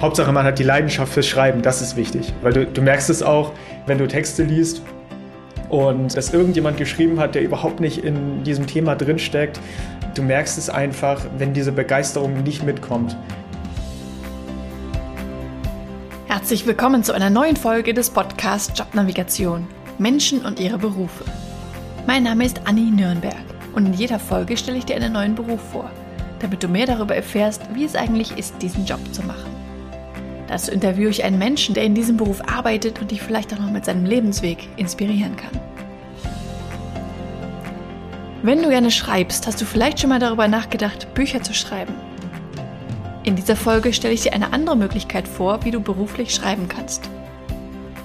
Hauptsache, man hat die Leidenschaft fürs Schreiben, das ist wichtig. Weil du, du merkst es auch, wenn du Texte liest und dass irgendjemand geschrieben hat, der überhaupt nicht in diesem Thema drinsteckt. Du merkst es einfach, wenn diese Begeisterung nicht mitkommt. Herzlich willkommen zu einer neuen Folge des Podcasts Jobnavigation. Menschen und ihre Berufe. Mein Name ist Anni Nürnberg und in jeder Folge stelle ich dir einen neuen Beruf vor, damit du mehr darüber erfährst, wie es eigentlich ist, diesen Job zu machen. Dazu interviewe ich einen Menschen, der in diesem Beruf arbeitet und dich vielleicht auch noch mit seinem Lebensweg inspirieren kann. Wenn du gerne schreibst, hast du vielleicht schon mal darüber nachgedacht, Bücher zu schreiben. In dieser Folge stelle ich dir eine andere Möglichkeit vor, wie du beruflich schreiben kannst.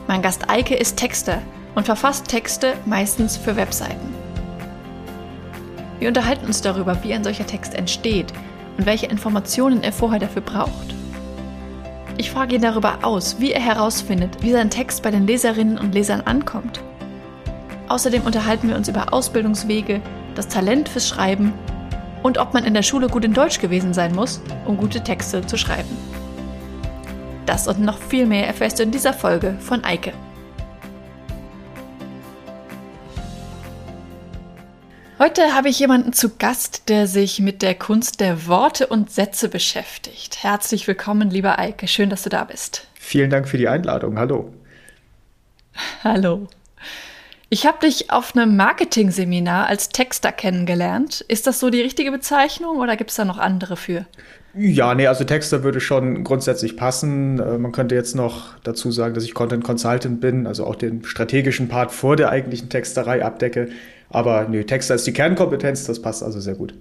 Mein Gast Eike ist Texter und verfasst Texte meistens für Webseiten. Wir unterhalten uns darüber, wie ein solcher Text entsteht und welche Informationen er vorher dafür braucht. Ich frage ihn darüber aus, wie er herausfindet, wie sein Text bei den Leserinnen und Lesern ankommt. Außerdem unterhalten wir uns über Ausbildungswege, das Talent fürs Schreiben und ob man in der Schule gut in Deutsch gewesen sein muss, um gute Texte zu schreiben. Das und noch viel mehr erfährst du in dieser Folge von Eike. Heute habe ich jemanden zu Gast, der sich mit der Kunst der Worte und Sätze beschäftigt. Herzlich willkommen, lieber Eike. Schön, dass du da bist. Vielen Dank für die Einladung. Hallo. Hallo. Ich habe dich auf einem Marketing-Seminar als Texter kennengelernt. Ist das so die richtige Bezeichnung oder gibt es da noch andere für? Ja, nee, also Texter würde schon grundsätzlich passen. Äh, man könnte jetzt noch dazu sagen, dass ich Content Consultant bin, also auch den strategischen Part vor der eigentlichen Texterei abdecke. Aber nö, Texter ist die Kernkompetenz, das passt also sehr gut.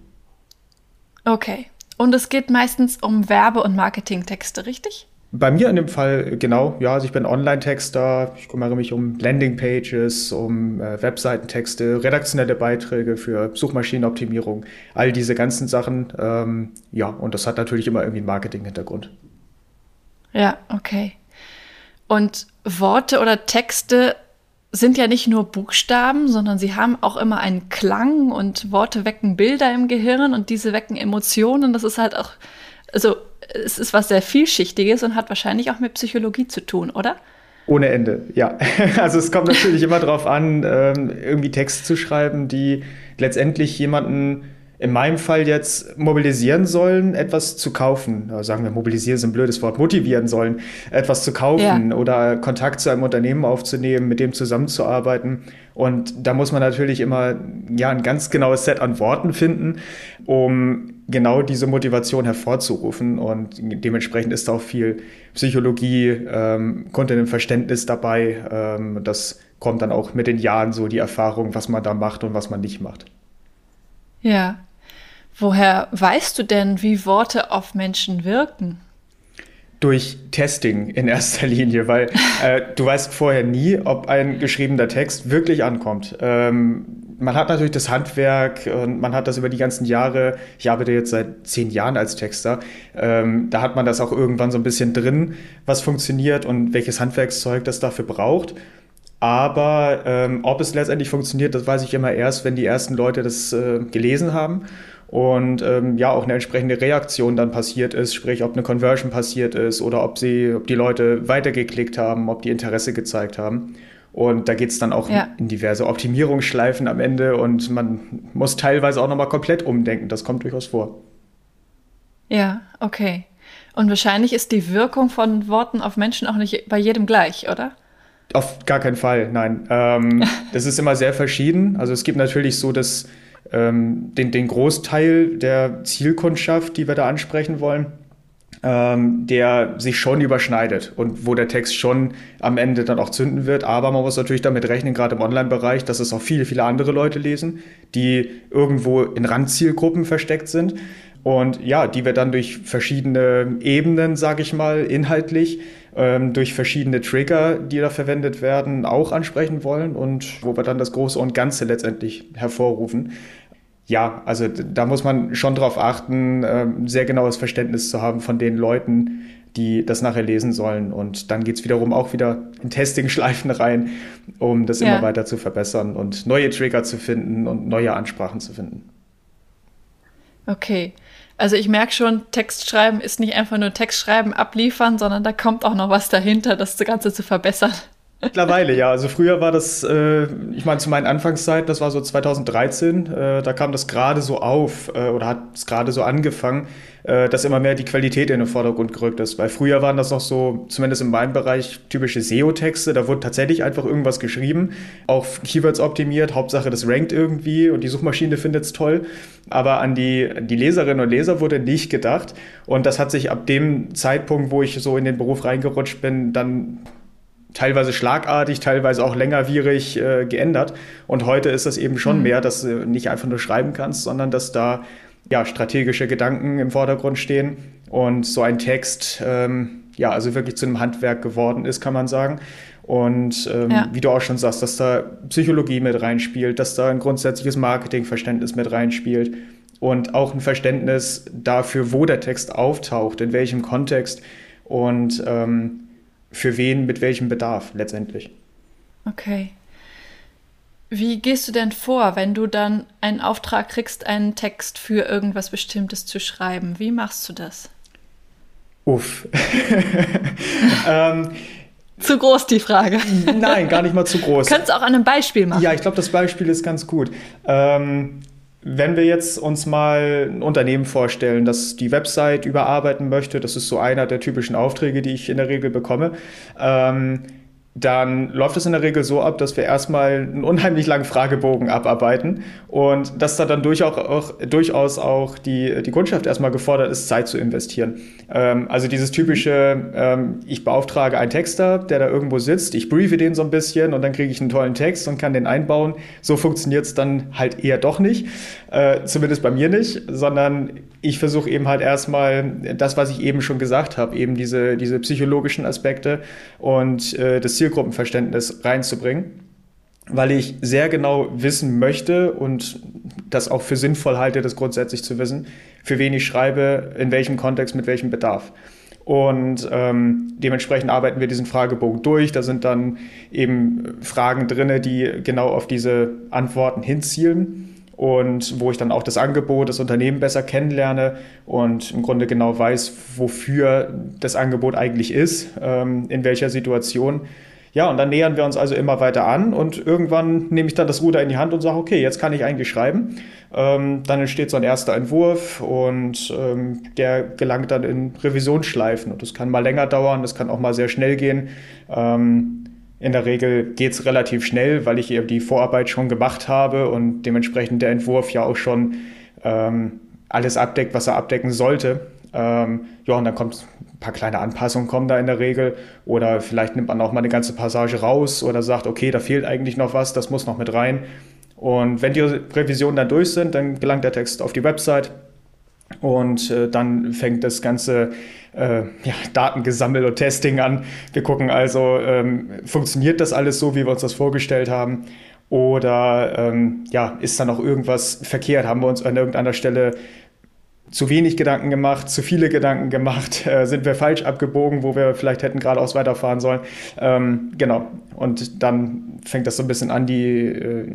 Okay. Und es geht meistens um Werbe- und Marketingtexte, richtig? Bei mir in dem Fall genau, ja, also ich bin Online-Texter, ich kümmere mich um Landing-Pages, um äh, Webseitentexte, redaktionelle Beiträge für Suchmaschinenoptimierung, all diese ganzen Sachen. Ähm, ja, und das hat natürlich immer irgendwie einen Marketing-Hintergrund. Ja, okay. Und Worte oder Texte sind ja nicht nur Buchstaben, sondern sie haben auch immer einen Klang und Worte wecken Bilder im Gehirn und diese wecken Emotionen. Das ist halt auch, also es ist was sehr vielschichtiges und hat wahrscheinlich auch mit Psychologie zu tun, oder? Ohne Ende, ja. Also es kommt natürlich immer darauf an, ähm, irgendwie Texte zu schreiben, die letztendlich jemanden in meinem Fall jetzt mobilisieren sollen, etwas zu kaufen. Sagen wir, mobilisieren ist ein blödes Wort, motivieren sollen, etwas zu kaufen ja. oder Kontakt zu einem Unternehmen aufzunehmen, mit dem zusammenzuarbeiten. Und da muss man natürlich immer ja, ein ganz genaues Set an Worten finden, um genau diese Motivation hervorzurufen. Und dementsprechend ist auch viel Psychologie, ähm, Content Verständnis dabei. Ähm, das kommt dann auch mit den Jahren so die Erfahrung, was man da macht und was man nicht macht. Ja. Woher weißt du denn, wie Worte auf Menschen wirken? Durch Testing in erster Linie, weil äh, du weißt vorher nie, ob ein geschriebener Text wirklich ankommt. Ähm, man hat natürlich das Handwerk und man hat das über die ganzen Jahre, ich arbeite jetzt seit zehn Jahren als Texter, ähm, da hat man das auch irgendwann so ein bisschen drin, was funktioniert und welches Handwerkszeug das dafür braucht. Aber ähm, ob es letztendlich funktioniert, das weiß ich immer erst, wenn die ersten Leute das äh, gelesen haben und ähm, ja auch eine entsprechende Reaktion dann passiert ist, sprich ob eine Conversion passiert ist oder ob sie, ob die Leute weitergeklickt haben, ob die Interesse gezeigt haben. Und da geht es dann auch ja. in diverse Optimierungsschleifen am Ende und man muss teilweise auch nochmal komplett umdenken. Das kommt durchaus vor. Ja, okay. Und wahrscheinlich ist die Wirkung von Worten auf Menschen auch nicht bei jedem gleich, oder? Auf gar keinen Fall, nein. Ähm, das ist immer sehr verschieden. Also es gibt natürlich so dass ähm, den, den Großteil der Zielkundschaft, die wir da ansprechen wollen, ähm, der sich schon überschneidet und wo der Text schon am Ende dann auch zünden wird. Aber man muss natürlich damit rechnen, gerade im Online-Bereich, dass es auch viele, viele andere Leute lesen, die irgendwo in Randzielgruppen versteckt sind. Und ja, die wir dann durch verschiedene Ebenen, sage ich mal, inhaltlich, ähm, durch verschiedene Trigger, die da verwendet werden, auch ansprechen wollen und wo wir dann das Große und Ganze letztendlich hervorrufen. Ja, also da muss man schon darauf achten, ähm, sehr genaues Verständnis zu haben von den Leuten, die das nachher lesen sollen. Und dann geht's wiederum auch wieder in Testing-Schleifen rein, um das ja. immer weiter zu verbessern und neue Trigger zu finden und neue Ansprachen zu finden. Okay. Also ich merke schon, Text schreiben ist nicht einfach nur Text schreiben, abliefern, sondern da kommt auch noch was dahinter, das Ganze zu verbessern. Mittlerweile, ja. Also früher war das, äh, ich meine, zu meinen Anfangszeiten, das war so 2013, äh, da kam das gerade so auf äh, oder hat es gerade so angefangen, äh, dass immer mehr die Qualität in den Vordergrund gerückt ist. Weil früher waren das noch so, zumindest in meinem Bereich, typische SEO-Texte. Da wurde tatsächlich einfach irgendwas geschrieben, auch Keywords optimiert, Hauptsache das rankt irgendwie und die Suchmaschine findet es toll. Aber an die, die Leserinnen und Leser wurde nicht gedacht. Und das hat sich ab dem Zeitpunkt, wo ich so in den Beruf reingerutscht bin, dann teilweise schlagartig, teilweise auch längerwierig äh, geändert. Und heute ist das eben schon mhm. mehr, dass du nicht einfach nur schreiben kannst, sondern dass da ja, strategische Gedanken im Vordergrund stehen und so ein Text ähm, ja, also wirklich zu einem Handwerk geworden ist, kann man sagen. Und ähm, ja. wie du auch schon sagst, dass da Psychologie mit reinspielt, dass da ein grundsätzliches Marketingverständnis mit reinspielt und auch ein Verständnis dafür, wo der Text auftaucht, in welchem Kontext und ähm, für wen mit welchem Bedarf letztendlich. Okay. Wie gehst du denn vor, wenn du dann einen Auftrag kriegst, einen Text für irgendwas Bestimmtes zu schreiben? Wie machst du das? Uff. ähm, zu groß die Frage. Nein, gar nicht mal zu groß. Könntest auch an einem Beispiel machen. Ja, ich glaube, das Beispiel ist ganz gut. Ähm, wenn wir jetzt uns mal ein Unternehmen vorstellen, das die Website überarbeiten möchte, das ist so einer der typischen Aufträge, die ich in der Regel bekomme. Ähm, dann läuft es in der Regel so ab, dass wir erstmal einen unheimlich langen Fragebogen abarbeiten und dass da dann durchaus auch, durchaus auch die, die Kundschaft erstmal gefordert ist, Zeit zu investieren. Ähm, also dieses typische, ähm, ich beauftrage einen Texter, der da irgendwo sitzt, ich briefe den so ein bisschen und dann kriege ich einen tollen Text und kann den einbauen. So funktioniert es dann halt eher doch nicht, äh, zumindest bei mir nicht, sondern ich versuche eben halt erstmal das, was ich eben schon gesagt habe, eben diese, diese psychologischen Aspekte und äh, das Zielgruppenverständnis reinzubringen, weil ich sehr genau wissen möchte und das auch für sinnvoll halte, das grundsätzlich zu wissen, für wen ich schreibe, in welchem Kontext, mit welchem Bedarf. Und ähm, dementsprechend arbeiten wir diesen Fragebogen durch. Da sind dann eben Fragen drin, die genau auf diese Antworten hinzielen und wo ich dann auch das Angebot, das Unternehmen besser kennenlerne und im Grunde genau weiß, wofür das Angebot eigentlich ist, ähm, in welcher Situation. Ja, und dann nähern wir uns also immer weiter an und irgendwann nehme ich dann das Ruder in die Hand und sage, okay, jetzt kann ich eigentlich schreiben. Ähm, dann entsteht so ein erster Entwurf und ähm, der gelangt dann in Revisionsschleifen. Und das kann mal länger dauern, das kann auch mal sehr schnell gehen. Ähm, in der Regel geht es relativ schnell, weil ich eben die Vorarbeit schon gemacht habe und dementsprechend der Entwurf ja auch schon ähm, alles abdeckt, was er abdecken sollte. Ähm, ja, und dann kommt ein paar kleine Anpassungen kommen da in der Regel. Oder vielleicht nimmt man auch mal eine ganze Passage raus oder sagt, okay, da fehlt eigentlich noch was, das muss noch mit rein. Und wenn die Revisionen dann durch sind, dann gelangt der Text auf die Website und äh, dann fängt das ganze äh, ja, Datengesammel und Testing an. Wir gucken also, ähm, funktioniert das alles so, wie wir uns das vorgestellt haben? Oder ähm, ja, ist da noch irgendwas verkehrt? Haben wir uns an irgendeiner Stelle zu wenig Gedanken gemacht, zu viele Gedanken gemacht, äh, sind wir falsch abgebogen, wo wir vielleicht hätten geradeaus weiterfahren sollen. Ähm, genau. Und dann fängt das so ein bisschen an, die, äh,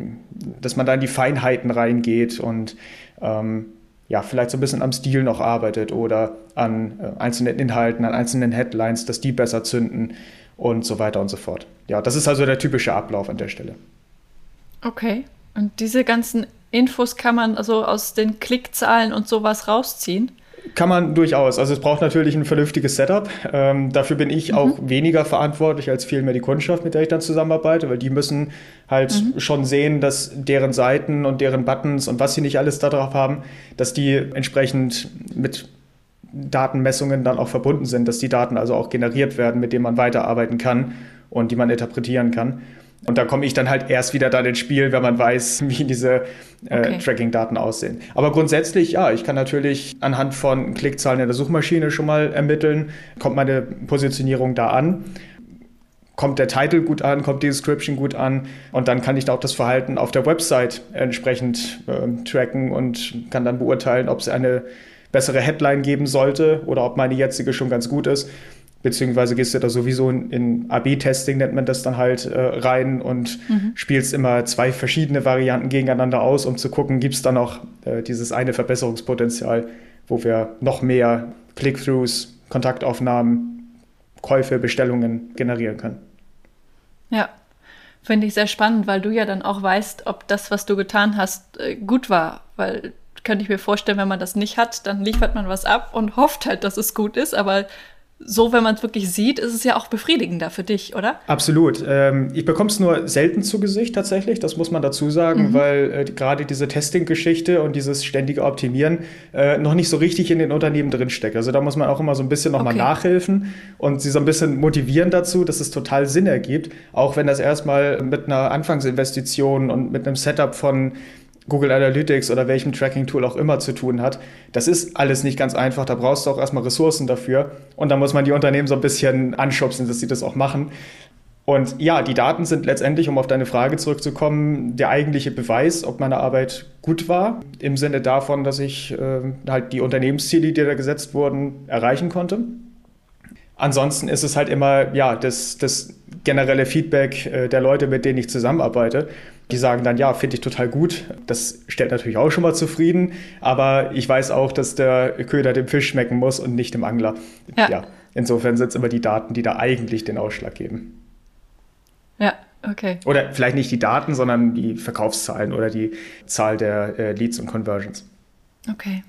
dass man da in die Feinheiten reingeht und ähm, ja, vielleicht so ein bisschen am Stil noch arbeitet oder an äh, einzelnen Inhalten, an einzelnen Headlines, dass die besser zünden und so weiter und so fort. Ja, das ist also der typische Ablauf an der Stelle. Okay. Und diese ganzen Infos kann man also aus den Klickzahlen und sowas rausziehen? Kann man durchaus. Also es braucht natürlich ein vernünftiges Setup. Ähm, dafür bin ich mhm. auch weniger verantwortlich als vielmehr die Kundschaft, mit der ich dann zusammenarbeite, weil die müssen halt mhm. schon sehen, dass deren Seiten und deren Buttons und was sie nicht alles da drauf haben, dass die entsprechend mit Datenmessungen dann auch verbunden sind, dass die Daten also auch generiert werden, mit denen man weiterarbeiten kann und die man interpretieren kann. Und da komme ich dann halt erst wieder dann ins Spiel, wenn man weiß, wie diese äh, okay. Tracking-Daten aussehen. Aber grundsätzlich, ja, ich kann natürlich anhand von Klickzahlen in der Suchmaschine schon mal ermitteln, kommt meine Positionierung da an? Kommt der Titel gut an, kommt die Description gut an? Und dann kann ich auch das Verhalten auf der Website entsprechend äh, tracken und kann dann beurteilen, ob es eine bessere Headline geben sollte oder ob meine jetzige schon ganz gut ist beziehungsweise gehst du da sowieso in, in AB-Testing, nennt man das dann halt, äh, rein und mhm. spielst immer zwei verschiedene Varianten gegeneinander aus, um zu gucken, gibt es da noch äh, dieses eine Verbesserungspotenzial, wo wir noch mehr Click-Throughs, Kontaktaufnahmen, Käufe, Bestellungen generieren können. Ja, finde ich sehr spannend, weil du ja dann auch weißt, ob das, was du getan hast, äh, gut war. Weil könnte ich mir vorstellen, wenn man das nicht hat, dann liefert man was ab und hofft halt, dass es gut ist. Aber so, wenn man es wirklich sieht, ist es ja auch befriedigender für dich, oder? Absolut. Ähm, ich bekomme es nur selten zu Gesicht tatsächlich, das muss man dazu sagen, mhm. weil äh, gerade diese Testing-Geschichte und dieses ständige Optimieren äh, noch nicht so richtig in den Unternehmen drinsteckt. Also da muss man auch immer so ein bisschen nochmal okay. nachhelfen und sie so ein bisschen motivieren dazu, dass es total Sinn ergibt, auch wenn das erstmal mit einer Anfangsinvestition und mit einem Setup von Google Analytics oder welchem Tracking-Tool auch immer zu tun hat. Das ist alles nicht ganz einfach. Da brauchst du auch erstmal Ressourcen dafür. Und da muss man die Unternehmen so ein bisschen anschubsen, dass sie das auch machen. Und ja, die Daten sind letztendlich, um auf deine Frage zurückzukommen, der eigentliche Beweis, ob meine Arbeit gut war, im Sinne davon, dass ich äh, halt die Unternehmensziele, die da gesetzt wurden, erreichen konnte. Ansonsten ist es halt immer ja, das, das generelle Feedback äh, der Leute, mit denen ich zusammenarbeite. Die sagen dann, ja, finde ich total gut. Das stellt natürlich auch schon mal zufrieden, aber ich weiß auch, dass der Köder dem Fisch schmecken muss und nicht dem Angler. Ja. ja insofern sind es immer die Daten, die da eigentlich den Ausschlag geben. Ja, okay. Oder vielleicht nicht die Daten, sondern die Verkaufszahlen oder die Zahl der äh, Leads und Conversions. Okay.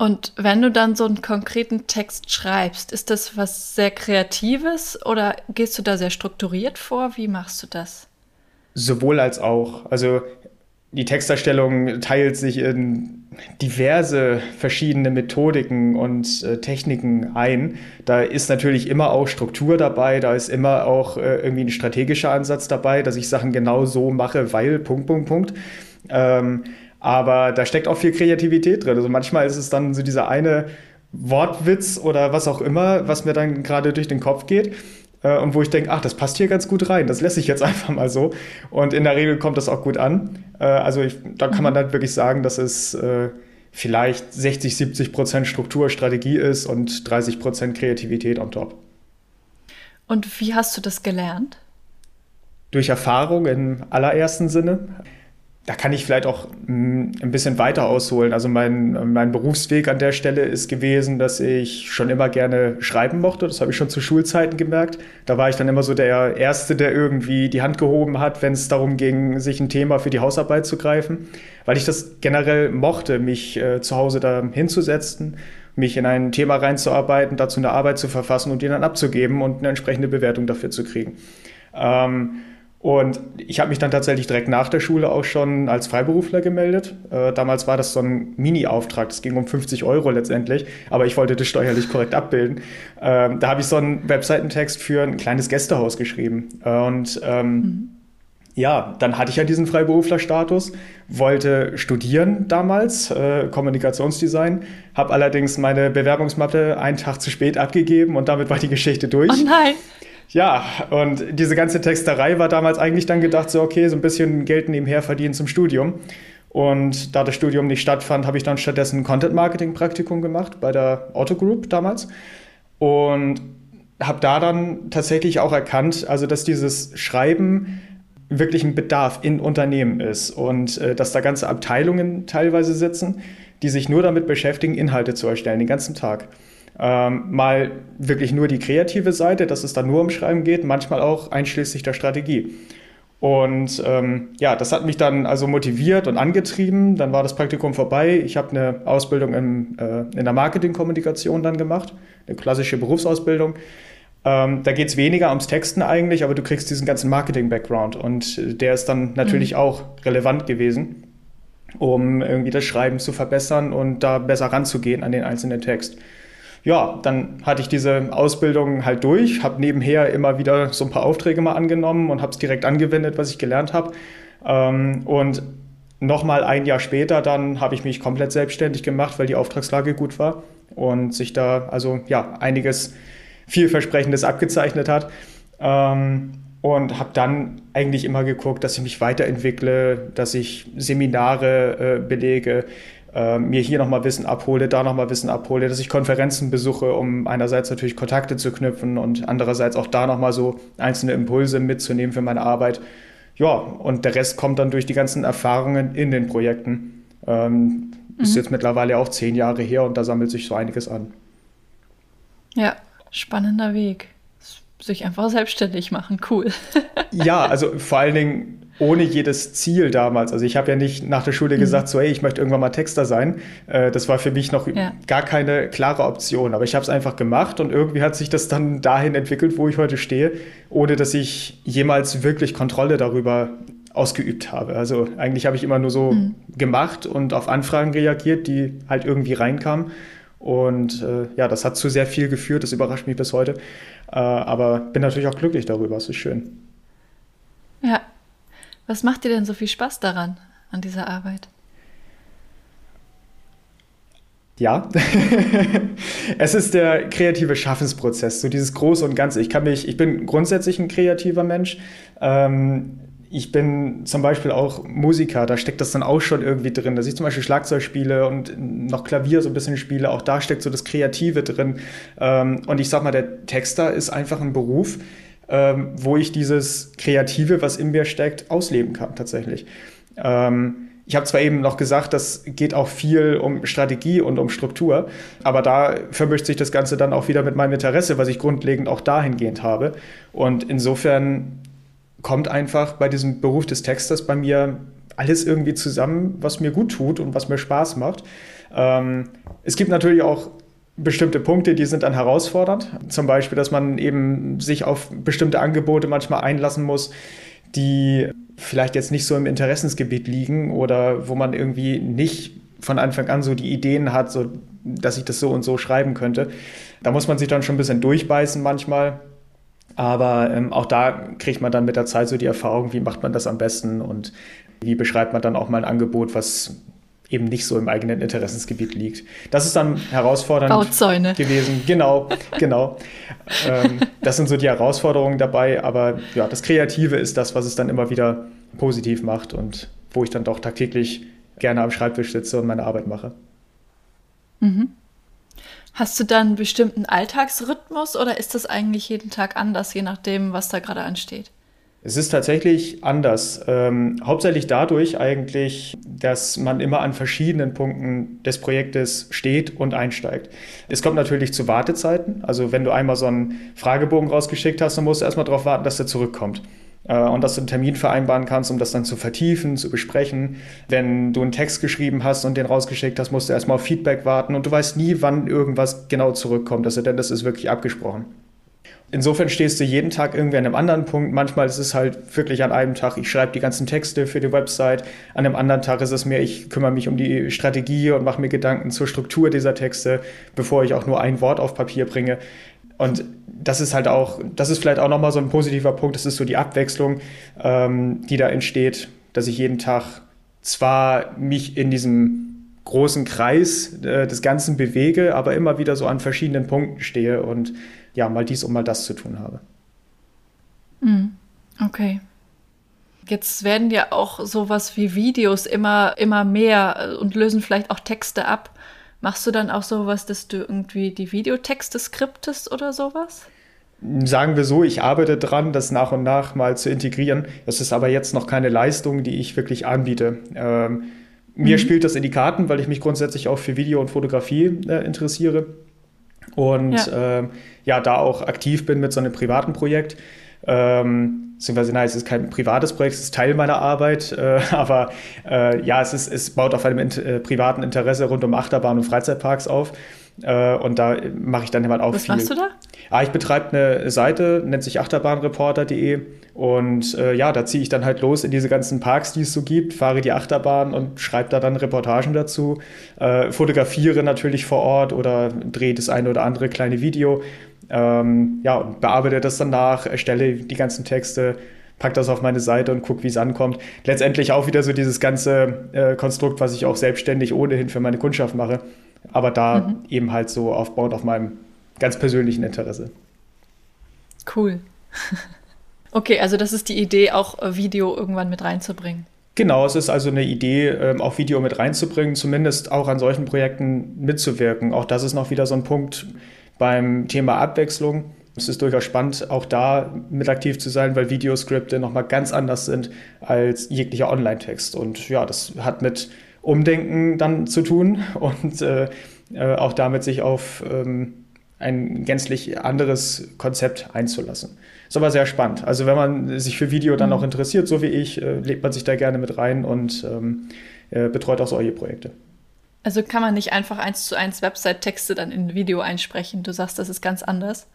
Und wenn du dann so einen konkreten Text schreibst, ist das was sehr Kreatives oder gehst du da sehr strukturiert vor? Wie machst du das? Sowohl als auch. Also die Texterstellung teilt sich in diverse verschiedene Methodiken und äh, Techniken ein. Da ist natürlich immer auch Struktur dabei, da ist immer auch äh, irgendwie ein strategischer Ansatz dabei, dass ich Sachen genau so mache, weil Punkt, Punkt, Punkt. Ähm, aber da steckt auch viel Kreativität drin. Also manchmal ist es dann so dieser eine Wortwitz oder was auch immer, was mir dann gerade durch den Kopf geht. Äh, und wo ich denke, ach, das passt hier ganz gut rein, das lässt sich jetzt einfach mal so. Und in der Regel kommt das auch gut an. Äh, also ich, da kann man mhm. dann wirklich sagen, dass es äh, vielleicht 60, 70 Prozent Struktur, Strategie ist und 30 Prozent Kreativität on top. Und wie hast du das gelernt? Durch Erfahrung im allerersten Sinne da kann ich vielleicht auch mm, ein bisschen weiter ausholen. Also mein, mein Berufsweg an der Stelle ist gewesen, dass ich schon immer gerne schreiben mochte. Das habe ich schon zu Schulzeiten gemerkt. Da war ich dann immer so der Erste, der irgendwie die Hand gehoben hat, wenn es darum ging, sich ein Thema für die Hausarbeit zu greifen. Weil ich das generell mochte, mich äh, zu Hause da hinzusetzen, mich in ein Thema reinzuarbeiten, dazu eine Arbeit zu verfassen und die dann abzugeben und eine entsprechende Bewertung dafür zu kriegen. Ähm, und ich habe mich dann tatsächlich direkt nach der Schule auch schon als Freiberufler gemeldet. Äh, damals war das so ein Mini-Auftrag, das ging um 50 Euro letztendlich, aber ich wollte das steuerlich korrekt abbilden. Ähm, da habe ich so einen Webseitentext für ein kleines Gästehaus geschrieben. Und ähm, mhm. ja, dann hatte ich ja diesen Freiberuflerstatus, wollte studieren damals, äh, Kommunikationsdesign, habe allerdings meine Bewerbungsmappe einen Tag zu spät abgegeben und damit war die Geschichte durch. Oh nein! Ja, und diese ganze Texterei war damals eigentlich dann gedacht, so okay, so ein bisschen Geld nebenher verdienen zum Studium. Und da das Studium nicht stattfand, habe ich dann stattdessen ein Content-Marketing-Praktikum gemacht bei der Auto Group damals. Und habe da dann tatsächlich auch erkannt, also dass dieses Schreiben wirklich ein Bedarf in Unternehmen ist und äh, dass da ganze Abteilungen teilweise sitzen, die sich nur damit beschäftigen, Inhalte zu erstellen, den ganzen Tag. Ähm, mal wirklich nur die kreative Seite, dass es dann nur um Schreiben geht, manchmal auch einschließlich der Strategie. Und ähm, ja, das hat mich dann also motiviert und angetrieben. Dann war das Praktikum vorbei. Ich habe eine Ausbildung im, äh, in der Marketingkommunikation dann gemacht, eine klassische Berufsausbildung. Ähm, da geht es weniger ums Texten eigentlich, aber du kriegst diesen ganzen Marketing-Background und der ist dann natürlich mhm. auch relevant gewesen, um irgendwie das Schreiben zu verbessern und da besser ranzugehen an den einzelnen Text ja, dann hatte ich diese Ausbildung halt durch, habe nebenher immer wieder so ein paar Aufträge mal angenommen und habe es direkt angewendet, was ich gelernt habe. Ähm, und nochmal ein Jahr später, dann habe ich mich komplett selbstständig gemacht, weil die Auftragslage gut war und sich da also ja einiges vielversprechendes abgezeichnet hat. Ähm, und habe dann eigentlich immer geguckt, dass ich mich weiterentwickle, dass ich Seminare äh, belege, äh, mir hier nochmal Wissen abhole, da nochmal Wissen abhole, dass ich Konferenzen besuche, um einerseits natürlich Kontakte zu knüpfen und andererseits auch da nochmal so einzelne Impulse mitzunehmen für meine Arbeit. Ja, und der Rest kommt dann durch die ganzen Erfahrungen in den Projekten. Äh, Ähm, mhm. Ist jetzt mittlerweile auch zehn Jahre her und da sammelt sich so einiges an. Ja, spannender Weg. Sich einfach selbstständig machen, cool. ja, also vor allen Dingen ohne jedes Ziel damals. Also ich habe ja nicht nach der Schule mhm. gesagt, so hey, ich möchte irgendwann mal Texter sein. Äh, das war für mich noch ja. gar keine klare Option. Aber ich habe es einfach gemacht und irgendwie hat sich das dann dahin entwickelt, wo ich heute stehe, ohne dass ich jemals wirklich Kontrolle darüber ausgeübt habe. Also eigentlich habe ich immer nur so mhm. gemacht und auf Anfragen reagiert, die halt irgendwie reinkamen. Und äh, ja, das hat zu sehr viel geführt, das überrascht mich bis heute. Äh, aber bin natürlich auch glücklich darüber, es ist schön. Ja, was macht dir denn so viel Spaß daran, an dieser Arbeit? Ja, es ist der kreative Schaffensprozess, so dieses Große und Ganze. Ich kann mich, ich bin grundsätzlich ein kreativer Mensch. Ähm, ich bin zum Beispiel auch Musiker, da steckt das dann auch schon irgendwie drin. Dass ich zum Beispiel Schlagzeug spiele und noch Klavier so ein bisschen spiele, auch da steckt so das Kreative drin. Ähm, und ich sag mal, der Texter ist einfach ein Beruf, ähm, wo ich dieses Kreative, was in mir steckt, ausleben kann tatsächlich. Ähm, ich habe zwar eben noch gesagt, das geht auch viel um Strategie und um Struktur, aber da vermischt sich das Ganze dann auch wieder mit meinem Interesse, was ich grundlegend auch dahingehend habe. Und insofern kommt einfach bei diesem Beruf des Texters bei mir alles irgendwie zusammen, was mir gut tut und was mir Spaß macht. Ähm, es gibt natürlich auch bestimmte Punkte, die sind dann herausfordernd. Zum Beispiel, dass man eben sich auf bestimmte Angebote manchmal einlassen muss, die vielleicht jetzt nicht so im Interessensgebiet liegen oder wo man irgendwie nicht von Anfang an so die Ideen hat, so, dass ich das so und so schreiben könnte. Da muss man sich dann schon ein bisschen durchbeißen manchmal. Aber ähm, auch da kriegt man dann mit der Zeit so die Erfahrung, wie macht man das am besten und wie beschreibt man dann auch mal ein Angebot, was eben nicht so im eigenen Interessensgebiet liegt. Das ist dann herausfordernd Bauzäune. gewesen. Genau, genau. ähm, das sind so die Herausforderungen dabei, aber ja, das Kreative ist das, was es dann immer wieder positiv macht und wo ich dann doch tagtäglich gerne am Schreibtisch sitze und meine Arbeit mache. Mhm. Hast du dann einen bestimmten Alltagsrhythmus oder ist das eigentlich jeden Tag anders, je nachdem, was da gerade ansteht? Es ist tatsächlich anders. Ähm, hauptsächlich dadurch eigentlich, dass man immer an verschiedenen Punkten des Projektes steht und einsteigt. Es kommt natürlich zu Wartezeiten. Also wenn du einmal so einen Fragebogen rausgeschickt hast, dann musst du erstmal darauf warten, dass der zurückkommt. Äh, und dass du einen Termin vereinbaren kannst, um das dann zu vertiefen, zu besprechen. Wenn du einen Text geschrieben hast und den rausgeschickt hast, musst du erstmal auf Feedback warten und du weißt nie, wann irgendwas genau zurückkommt. Also, denn das ist wirklich abgesprochen. Insofern stehst du jeden Tag irgendwie an einem anderen Punkt. Manchmal ist es halt wirklich an einem Tag, ich schreibe die ganzen Texte für die Website. An einem anderen Tag ist es mehr, ich kümmere mich um die Strategie und mache mir Gedanken zur Struktur dieser Texte, bevor ich auch nur ein Wort auf Papier bringe. Und das ist halt auch, das ist vielleicht auch nochmal so ein positiver Punkt. Das ist so die Abwechslung, ähm, die da entsteht, dass ich jeden Tag zwar mich in diesem großen Kreis äh, des Ganzen bewege, aber immer wieder so an verschiedenen Punkten stehe und ja, mal dies und mal das zu tun habe. Mhm. Okay. Jetzt werden ja auch sowas wie Videos immer, immer mehr äh, und lösen vielleicht auch Texte ab. Machst du dann auch sowas, dass du irgendwie die Videotexte skriptest oder sowas? Sagen wir so, ich arbeite dran, das nach und nach mal zu integrieren. Das ist aber jetzt noch keine Leistung, die ich wirklich anbiete. Ähm, mir mhm. spielt das in die Karten, weil ich mich grundsätzlich auch für Video und Fotografie äh, interessiere und ja. Äh, ja, da auch aktiv bin mit so einem privaten Projekt. Ähm, beziehungsweise nein, es ist kein privates Projekt, es ist Teil meiner Arbeit, äh, aber äh, ja, es, ist, es baut auf einem äh, privaten Interesse rund um Achterbahn und Freizeitparks auf. Äh, und da mache ich dann halt auch Was viel. Was machst du da? Ah, ich betreibe eine Seite, nennt sich achterbahnreporter.de und äh, ja, da ziehe ich dann halt los in diese ganzen Parks, die es so gibt, fahre die Achterbahn und schreibe da dann Reportagen dazu, äh, fotografiere natürlich vor Ort oder drehe das eine oder andere kleine Video, ähm, ja, und bearbeite das dann nach, erstelle die ganzen Texte, pack das auf meine Seite und guck, wie es ankommt. Letztendlich auch wieder so dieses ganze äh, Konstrukt, was ich auch selbstständig ohnehin für meine Kundschaft mache, aber da mhm. eben halt so aufbauend auf meinem ganz persönlichen Interesse. Cool. okay, also das ist die Idee, auch äh, Video irgendwann mit reinzubringen. Genau, es ist also eine Idee, ähm, auch Video mit reinzubringen, zumindest auch an solchen Projekten mitzuwirken. Auch das ist noch wieder so ein Punkt beim Thema Abwechslung. Es ist durchaus spannend, auch da mit aktiv zu sein, weil Videoskripte nochmal ganz anders sind als jeglicher Online-Text. Und ja, das hat mit Umdenken dann zu tun und äh, äh, auch damit sich auf ähm, ein gänzlich anderes Konzept einzulassen. Ist aber sehr spannend. Also wenn man sich für Video dann mhm. auch interessiert, so wie ich, äh, lebt man sich da gerne mit rein und ähm, äh, betreut auch solche Projekte. Also kann man nicht einfach eins zu eins Website-Texte dann in Video einsprechen. Du sagst, das ist ganz anders.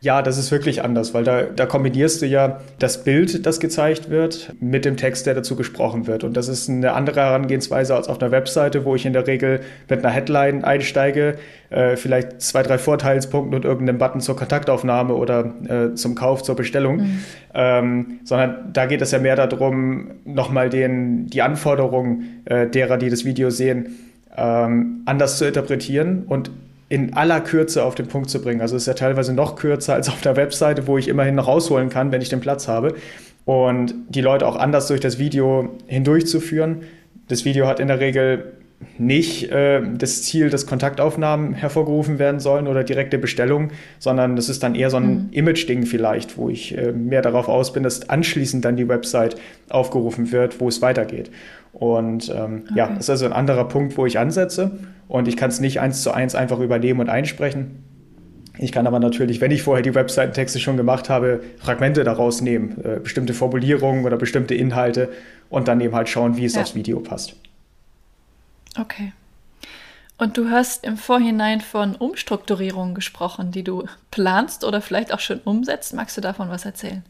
Ja, das ist wirklich anders, weil da, da kombinierst du ja das Bild, das gezeigt wird, mit dem Text, der dazu gesprochen wird. Und das ist eine andere Herangehensweise als auf einer Webseite, wo ich in der Regel mit einer Headline einsteige, äh, vielleicht zwei, drei Vorteilspunkte und irgendeinen Button zur Kontaktaufnahme oder äh, zum Kauf, zur Bestellung. Mhm. Ähm, sondern da geht es ja mehr darum, nochmal die Anforderungen äh, derer, die das Video sehen, ähm, anders zu interpretieren und in aller Kürze auf den Punkt zu bringen. Also es ist ja teilweise noch kürzer als auf der Webseite, wo ich immerhin noch rausholen kann, wenn ich den Platz habe. Und die Leute auch anders durch das Video hindurchzuführen. Das Video hat in der Regel nicht äh, das Ziel, dass Kontaktaufnahmen hervorgerufen werden sollen oder direkte Bestellungen, sondern das ist dann eher so ein mhm. Image-Ding vielleicht, wo ich äh, mehr darauf aus bin, dass anschließend dann die Website aufgerufen wird, wo es weitergeht. Und ähm, okay. ja, das ist also ein anderer Punkt, wo ich ansetze und ich kann es nicht eins zu eins einfach übernehmen und einsprechen. Ich kann aber natürlich, wenn ich vorher die Webseitentexte schon gemacht habe, Fragmente daraus nehmen, äh, bestimmte Formulierungen oder bestimmte Inhalte und dann eben halt schauen, wie es ja. aufs Video passt. Okay. Und du hast im Vorhinein von Umstrukturierungen gesprochen, die du planst oder vielleicht auch schon umsetzt. Magst du davon was erzählen?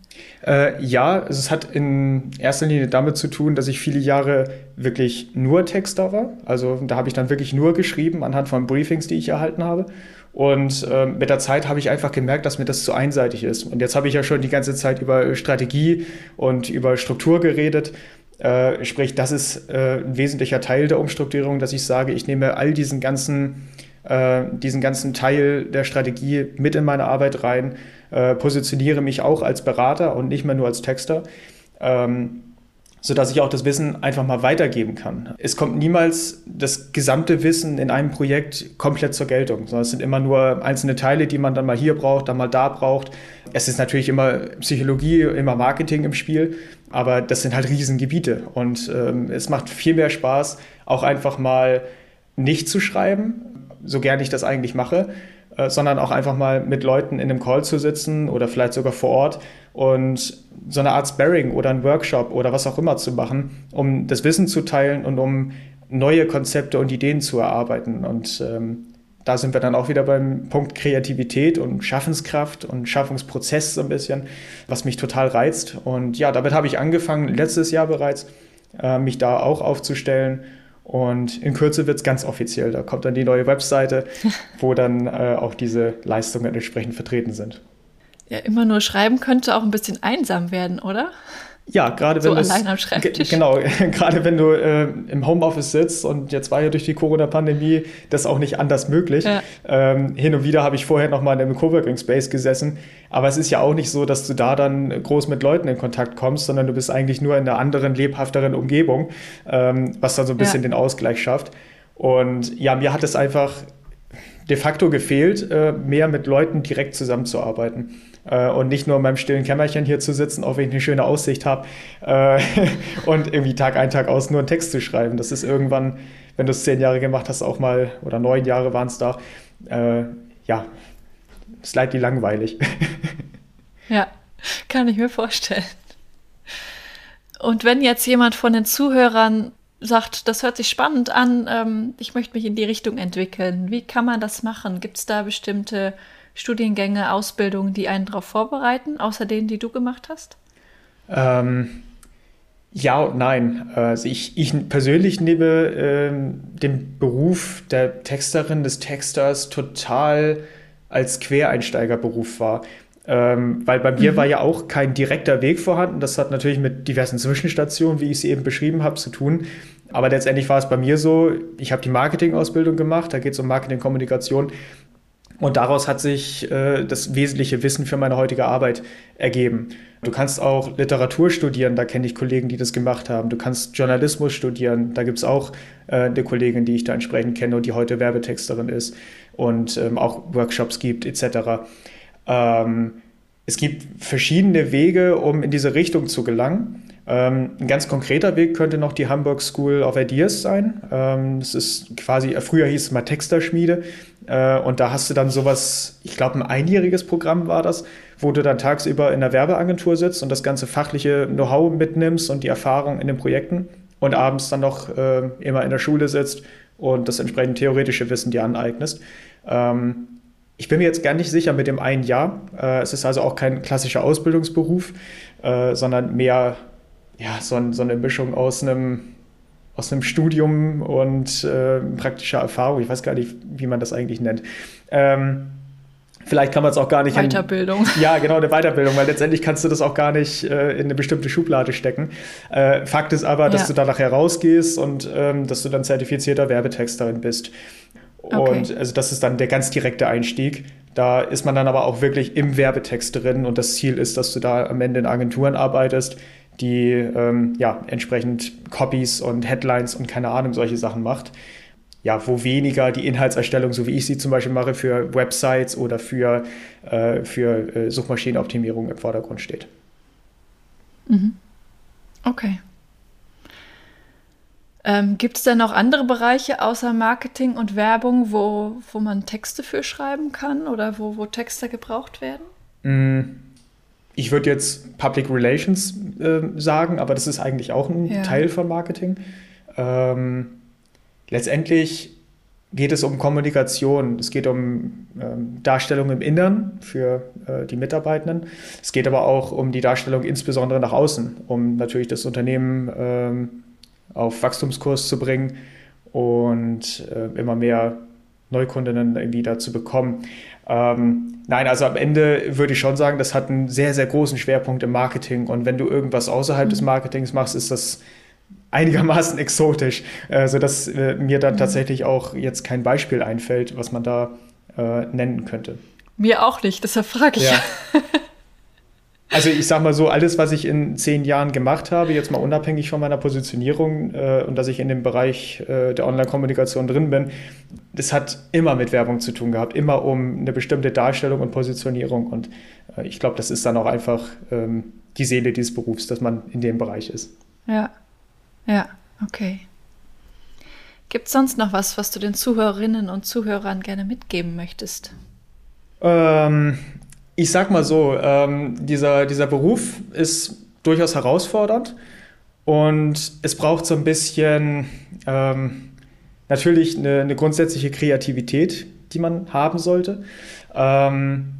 Äh, ja, also es hat in erster Linie damit zu tun, dass ich viele Jahre wirklich nur Texter war. Also da habe ich dann wirklich nur geschrieben anhand von Briefings, die ich erhalten habe. Und äh, mit der Zeit habe ich einfach gemerkt, dass mir das zu einseitig ist. Und jetzt habe ich ja schon die ganze Zeit über Strategie und über Struktur geredet. Äh, sprich, das ist äh, ein wesentlicher Teil der Umstrukturierung, dass ich sage, ich nehme all diesen ganzen, äh, diesen ganzen Teil der Strategie mit in meine Arbeit rein, äh, positioniere mich auch als Berater und nicht mehr nur als Texter. Ähm, sodass ich auch das Wissen einfach mal weitergeben kann. Es kommt niemals das gesamte Wissen in einem Projekt komplett zur Geltung, sondern es sind immer nur einzelne Teile, die man dann mal hier braucht, dann mal da braucht. Es ist natürlich immer Psychologie, immer Marketing im Spiel, aber das sind halt Riesengebiete und ähm, es macht viel mehr Spaß, auch einfach mal nicht zu schreiben, so gern ich das eigentlich mache, äh, sondern auch einfach mal mit Leuten in einem Call zu sitzen oder vielleicht sogar vor Ort und so eine Art Sparring oder ein Workshop oder was auch immer zu machen, um das Wissen zu teilen und um neue Konzepte und Ideen zu erarbeiten. Und ähm, da sind wir dann auch wieder beim Punkt Kreativität und Schaffenskraft und Schaffungsprozess so ein bisschen, was mich total reizt. Und ja, damit habe ich angefangen, letztes Jahr bereits, äh, mich da auch aufzustellen. Und in Kürze wird es ganz offiziell. Da kommt dann die neue Webseite, wo dann äh, auch diese Leistungen entsprechend vertreten sind. Ja, immer nur schreiben könnte auch ein bisschen einsam werden, oder? Ja, gerade wenn so allein am Schreibtisch. Genau, gerade wenn du äh, im Homeoffice sitzt und jetzt war ja durch die Corona-Pandemie das auch nicht anders möglich. Ja. Ähm, hin und wieder habe ich vorher noch mal in einem Coworking Space gesessen, aber es ist ja auch nicht so, dass du da dann groß mit Leuten in Kontakt kommst, sondern du bist eigentlich nur in einer anderen lebhafteren Umgebung, ähm, was dann so ein bisschen ja. den Ausgleich schafft. Und ja, mir hat es einfach de facto gefehlt, äh, mehr mit Leuten direkt zusammenzuarbeiten äh, und nicht nur in meinem stillen Kämmerchen hier zu sitzen, auch wenn ich eine schöne Aussicht habe äh, und irgendwie Tag ein, Tag aus nur einen Text zu schreiben. Das ist irgendwann, wenn du es zehn Jahre gemacht hast, auch mal, oder neun Jahre waren es da, äh, ja, slightly langweilig. ja, kann ich mir vorstellen. Und wenn jetzt jemand von den Zuhörern sagt, das hört sich spannend an, ähm, ich möchte mich in die Richtung entwickeln, wie kann man das machen? Gibt es da bestimmte Studiengänge, Ausbildungen, die einen darauf vorbereiten, außer denen, die du gemacht hast? Ähm, ja und nein. Also ich, ich persönlich nehme ähm, den Beruf der Texterin, des Texters total als Quereinsteigerberuf wahr. Ähm, weil bei mir mhm. war ja auch kein direkter Weg vorhanden. Das hat natürlich mit diversen Zwischenstationen, wie ich sie eben beschrieben habe, zu tun. Aber letztendlich war es bei mir so, ich habe die Marketingausbildung gemacht, da geht es um Marketingkommunikation. Und daraus hat sich äh, das wesentliche Wissen für meine heutige Arbeit ergeben. Du kannst auch Literatur studieren, da kenne ich Kollegen, die das gemacht haben. Du kannst Journalismus studieren, da gibt es auch äh, eine Kollegin, die ich da entsprechend kenne und die heute Werbetexterin ist und ähm, auch Workshops gibt etc. Ähm, es gibt verschiedene Wege, um in diese Richtung zu gelangen. Ähm, ein ganz konkreter Weg könnte noch die Hamburg School of Ideas sein. Ähm, ist quasi, früher hieß es mal Texterschmiede. Äh, und da hast du dann sowas, ich glaube, ein einjähriges Programm war das, wo du dann tagsüber in der Werbeagentur sitzt und das ganze fachliche Know-how mitnimmst und die Erfahrung in den Projekten und abends dann noch äh, immer in der Schule sitzt und das entsprechende theoretische Wissen dir aneignest. Ähm, ich bin mir jetzt gar nicht sicher mit dem einen Jahr. Äh, es ist also auch kein klassischer Ausbildungsberuf, äh, sondern mehr ja, so, so, eine Mischung aus einem, aus einem Studium und äh, praktischer Erfahrung. Ich weiß gar nicht, wie man das eigentlich nennt. Ähm, vielleicht kann man es auch gar nicht. Weiterbildung. In, ja, genau, eine Weiterbildung, weil letztendlich kannst du das auch gar nicht äh, in eine bestimmte Schublade stecken. Äh, Fakt ist aber, dass ja. du da nachher rausgehst und ähm, dass du dann zertifizierter Werbetexterin bist. Okay. Und also das ist dann der ganz direkte Einstieg. Da ist man dann aber auch wirklich im Werbetext drin und das Ziel ist, dass du da am Ende in Agenturen arbeitest, die ähm, ja entsprechend Copies und Headlines und keine Ahnung solche Sachen macht. Ja, wo weniger die Inhaltserstellung, so wie ich sie zum Beispiel mache, für Websites oder für, äh, für äh, Suchmaschinenoptimierung im Vordergrund steht. Mhm. Okay. Ähm, Gibt es denn noch andere Bereiche außer Marketing und Werbung, wo, wo man Texte für schreiben kann oder wo, wo Texte gebraucht werden? Mm, ich würde jetzt Public Relations äh, sagen, aber das ist eigentlich auch ein ja. Teil von Marketing. Ähm, letztendlich geht es um Kommunikation, es geht um ähm, Darstellung im Innern für äh, die Mitarbeitenden. Es geht aber auch um die Darstellung insbesondere nach außen, um natürlich das Unternehmen ähm, auf Wachstumskurs zu bringen und äh, immer mehr Neukundinnen irgendwie dazu bekommen. Ähm, nein, also am Ende würde ich schon sagen, das hat einen sehr, sehr großen Schwerpunkt im Marketing. Und wenn du irgendwas außerhalb mhm. des Marketings machst, ist das einigermaßen exotisch, äh, sodass äh, mir dann mhm. tatsächlich auch jetzt kein Beispiel einfällt, was man da äh, nennen könnte. Mir auch nicht, deshalb frage ich. Ja. Also ich sag mal so, alles, was ich in zehn Jahren gemacht habe, jetzt mal unabhängig von meiner Positionierung äh, und dass ich in dem Bereich äh, der Online-Kommunikation drin bin, das hat immer mit Werbung zu tun gehabt, immer um eine bestimmte Darstellung und Positionierung. Und äh, ich glaube, das ist dann auch einfach ähm, die Seele dieses Berufs, dass man in dem Bereich ist. Ja, ja, okay. Gibt es sonst noch was, was du den Zuhörerinnen und Zuhörern gerne mitgeben möchtest? Ähm, ich sag mal so, ähm, dieser, dieser Beruf ist durchaus herausfordernd und es braucht so ein bisschen ähm, natürlich eine, eine, grundsätzliche Kreativität, die man haben sollte ähm,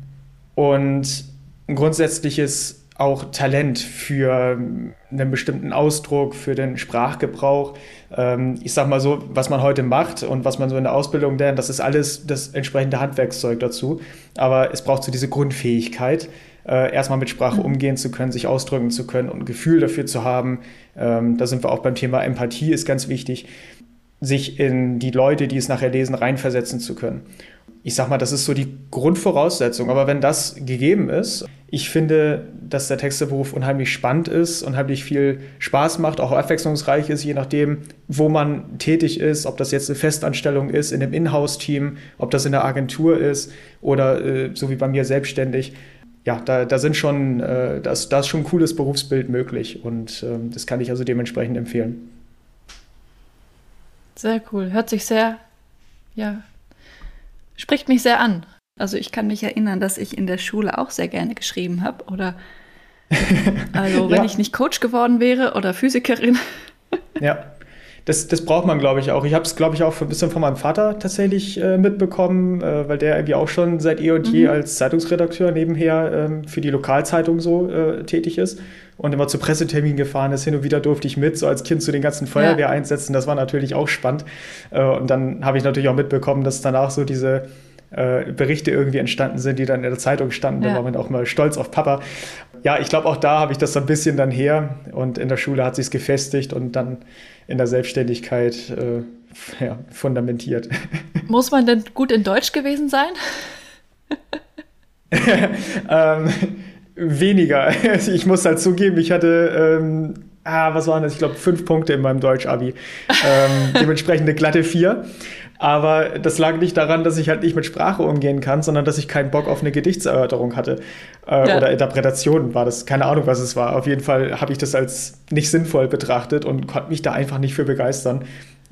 und ein grundsätzliches auch Talent für einen bestimmten Ausdruck, für den Sprachgebrauch. Ähm, ich sag mal so, was man heute macht und was man so in der Ausbildung lernt, das ist alles das entsprechende Handwerkszeug dazu. Aber es braucht so diese Grundfähigkeit, äh, erstmal mit Sprache mhm. umgehen zu können, sich ausdrücken zu können und ein Gefühl dafür zu haben. Ähm, da sind wir auch beim Thema Empathie, ist ganz wichtig, sich in die Leute, die es nachher lesen, reinversetzen zu können ich sag mal, das ist so die Grundvoraussetzung. Aber wenn das gegeben ist, ich finde, dass der Texteberuf unheimlich spannend ist, unheimlich viel Spaß macht, auch abwechslungsreich ist, je nachdem, wo man tätig ist, ob das jetzt eine Festanstellung ist, in einem Inhouse-Team, ob das in der Agentur ist oder äh, so wie bei mir selbstständig. Ja, da, da sind schon, äh, das, da ist schon ein cooles Berufsbild möglich und äh, das kann ich also dementsprechend empfehlen. Sehr cool. Hört sich sehr, ja, spricht mich sehr an. Also ich kann mich erinnern, dass ich in der Schule auch sehr gerne geschrieben habe. Oder also wenn ja. ich nicht Coach geworden wäre oder Physikerin. ja. Das, das braucht man, glaube ich, auch. Ich habe es, glaube ich, auch ein bisschen von meinem Vater tatsächlich äh, mitbekommen, äh, weil der irgendwie auch schon seit eh und je mhm. als Zeitungsredakteur nebenher ähm, für die Lokalzeitung so äh, tätig ist und immer zu Presseterminen gefahren ist. Hin und wieder durfte ich mit, so als Kind zu den ganzen Feuerwehreinsätzen. Das war natürlich auch spannend. Äh, und dann habe ich natürlich auch mitbekommen, dass danach so diese äh, Berichte irgendwie entstanden sind, die dann in der Zeitung standen. Ja. Da war man auch mal stolz auf Papa. Ja, ich glaube, auch da habe ich das so ein bisschen dann her und in der Schule hat sich es gefestigt und dann in der Selbstständigkeit äh, ja, fundamentiert. Muss man denn gut in Deutsch gewesen sein? ähm, weniger. Ich muss halt zugeben, ich hatte ähm, ah, was waren das? Ich glaube, fünf Punkte in meinem Deutsch-Abi. ähm, dementsprechend eine glatte vier. Aber das lag nicht daran, dass ich halt nicht mit Sprache umgehen kann, sondern dass ich keinen Bock auf eine Gedichtserörterung hatte. Äh, ja. Oder Interpretation war das. Keine Ahnung, was es war. Auf jeden Fall habe ich das als nicht sinnvoll betrachtet und konnte mich da einfach nicht für begeistern.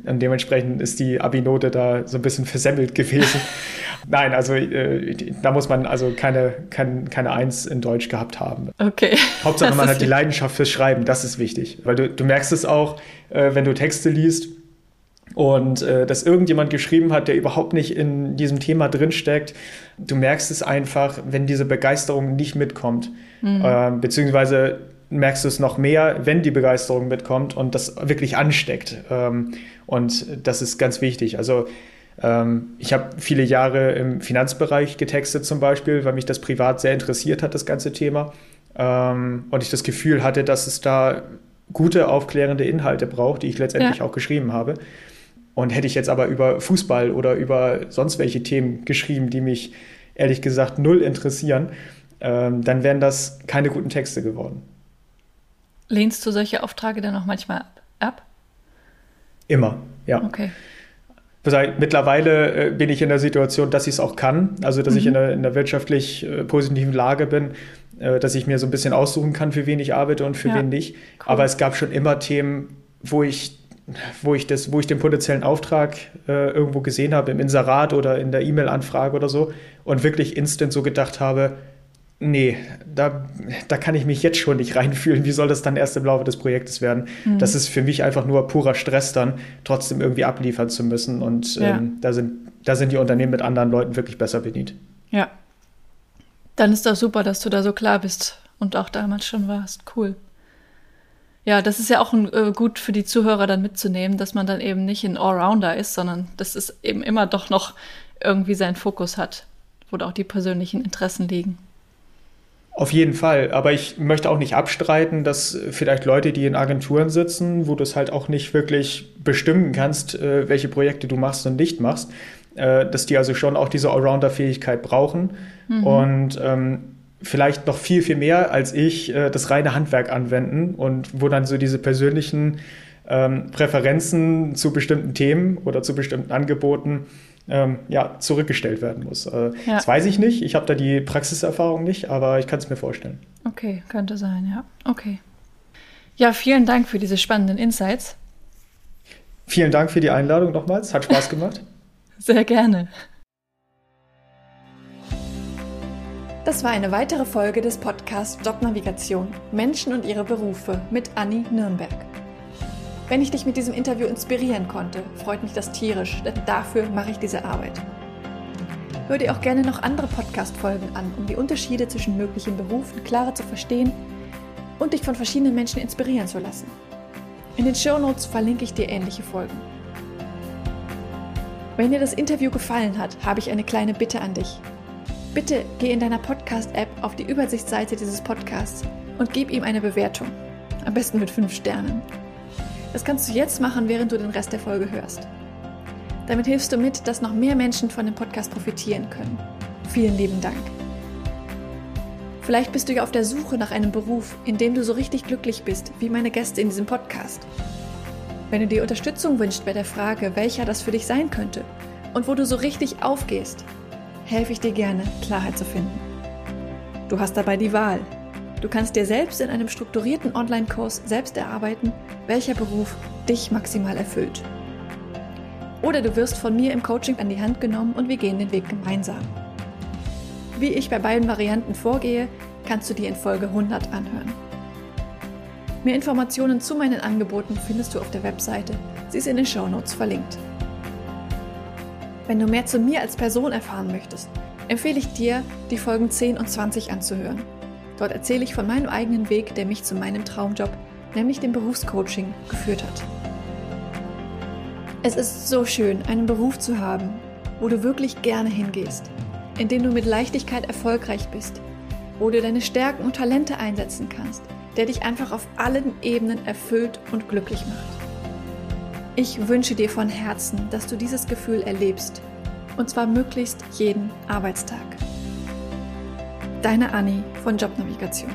Und dementsprechend ist die Abi-Note da so ein bisschen versemmelt gewesen. Nein, also äh, da muss man also keine, kein, keine Eins in Deutsch gehabt haben. Okay. Hauptsache man hat die Leidenschaft fürs Schreiben, das ist wichtig. Weil du, du merkst es auch, äh, wenn du Texte liest und äh, dass irgendjemand geschrieben hat, der überhaupt nicht in diesem Thema drinsteckt. Du merkst es einfach, wenn diese Begeisterung nicht mitkommt. Mhm. Beziehungsweise merkst du es noch mehr, wenn die Begeisterung mitkommt und das wirklich ansteckt. Ähm, und das ist ganz wichtig. Also ähm, ich habe viele Jahre im Finanzbereich getextet zum Beispiel, weil mich das privat sehr interessiert hat, das ganze Thema. Ähm, und ich das Gefühl hatte, dass es da gute, aufklärende Inhalte braucht, die ich letztendlich ja. auch geschrieben habe. Und hätte ich jetzt aber über Fußball oder über sonst welche Themen geschrieben, die mich ehrlich gesagt null interessieren, dann wären das keine guten Texte geworden. Lehnst du solche Aufträge dann auch manchmal ab? Immer, ja. Okay. Mittlerweile äh, bin ich in der Situation, dass ich es auch kann, also dass mhm. ich in der, in der wirtschaftlich äh, positiven Lage bin, äh, dass ich mir so ein bisschen aussuchen kann, für wen ich arbeite und für ja. wen nicht. Cool. Aber es gab schon immer Themen, wo ich wo ich, das, wo ich den potenziellen Auftrag äh, irgendwo gesehen habe, im Inserat oder in der E-Mail-Anfrage oder so, und wirklich instant so gedacht habe, nee, da, da kann ich mich jetzt schon nicht reinfühlen. Wie soll das dann erst im Laufe des Projektes werden? Mhm. Das ist für mich einfach nur purer Stress, dann trotzdem irgendwie abliefern zu müssen. Und ja. ähm, da, sind, da sind die Unternehmen mit anderen Leuten wirklich besser bedient. Ja. Dann ist das super, dass du da so klar bist und auch damals schon warst. Cool. Ja, das ist ja auch ein, äh, gut für die Zuhörer dann mitzunehmen, dass man dann eben nicht ein Allrounder ist, sondern dass es eben immer doch noch irgendwie seinen Fokus hat, wo da auch die persönlichen Interessen liegen. Auf jeden Fall, aber ich möchte auch nicht abstreiten, dass vielleicht Leute, die in Agenturen sitzen, wo du es halt auch nicht wirklich bestimmen kannst, äh, welche Projekte du machst und nicht machst, äh, dass die also schon auch diese Allrounder-Fähigkeit brauchen. Mhm. Und ähm, vielleicht noch viel, viel mehr als ich äh, das reine Handwerk anwenden und wo dann so diese persönlichen ähm, Präferenzen zu bestimmten Themen oder zu bestimmten Angeboten ähm, ja, zurückgestellt werden muss. Äh, ja. Das weiß ich nicht. Ich habe da die Praxiserfahrung nicht, aber ich kann es mir vorstellen. Okay, könnte sein, ja. Okay. Ja, vielen Dank für diese spannenden Insights. Vielen Dank für die Einladung nochmals. Hat Spaß gemacht. Sehr gerne. Das war eine weitere Folge des Podcasts Jobnavigation Menschen und ihre Berufe mit Anni Nürnberg. Wenn ich dich mit diesem Interview inspirieren konnte, freut mich das tierisch, denn dafür mache ich diese Arbeit. Hör dir auch gerne noch andere Podcast-Folgen an, um die Unterschiede zwischen möglichen Berufen klarer zu verstehen und dich von verschiedenen Menschen inspirieren zu lassen. In den Show Notes verlinke ich dir ähnliche Folgen. Wenn dir das Interview gefallen hat, habe ich eine kleine Bitte an dich. Bitte geh in deiner Podcast-App auf die Übersichtsseite dieses Podcasts und gib ihm eine Bewertung. Am besten mit 5 Sternen. Das kannst du jetzt machen, während du den Rest der Folge hörst. Damit hilfst du mit, dass noch mehr Menschen von dem Podcast profitieren können. Vielen lieben Dank. Vielleicht bist du ja auf der Suche nach einem Beruf, in dem du so richtig glücklich bist, wie meine Gäste in diesem Podcast. Wenn du dir Unterstützung wünschst bei der Frage, welcher das für dich sein könnte und wo du so richtig aufgehst, helfe ich dir gerne, Klarheit zu finden. Du hast dabei die Wahl. Du kannst dir selbst in einem strukturierten Online-Kurs selbst erarbeiten, welcher Beruf dich maximal erfüllt. Oder du wirst von mir im Coaching an die Hand genommen und wir gehen den Weg gemeinsam. Wie ich bei beiden Varianten vorgehe, kannst du dir in Folge 100 anhören. Mehr Informationen zu meinen Angeboten findest du auf der Webseite. Sie ist in den Show Notes verlinkt. Wenn du mehr zu mir als Person erfahren möchtest, empfehle ich dir, die Folgen 10 und 20 anzuhören. Dort erzähle ich von meinem eigenen Weg, der mich zu meinem Traumjob, nämlich dem Berufscoaching, geführt hat. Es ist so schön, einen Beruf zu haben, wo du wirklich gerne hingehst, in dem du mit Leichtigkeit erfolgreich bist, wo du deine Stärken und Talente einsetzen kannst, der dich einfach auf allen Ebenen erfüllt und glücklich macht. Ich wünsche dir von Herzen, dass du dieses Gefühl erlebst. Und zwar möglichst jeden Arbeitstag. Deine Anni von Jobnavigation.